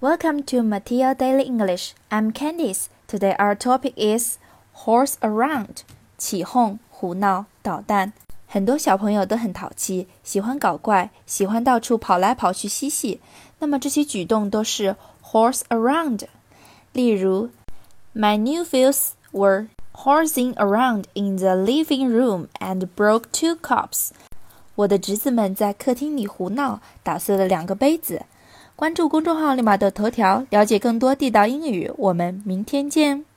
Welcome to Mateo Daily English. I'm Candice. Today our topic is horse around. 起哄、胡闹、捣蛋。很多小朋友都很淘气，喜欢搞怪，喜欢到处跑来跑去嬉戏。那么这些举动都是 horse around。例如，My nephews were horsing around in the living room and broke two cups. 我的侄子们在客厅里胡闹，打碎了两个杯子。 关注公众号“立马的头条”，了解更多地道英语。我们明天见。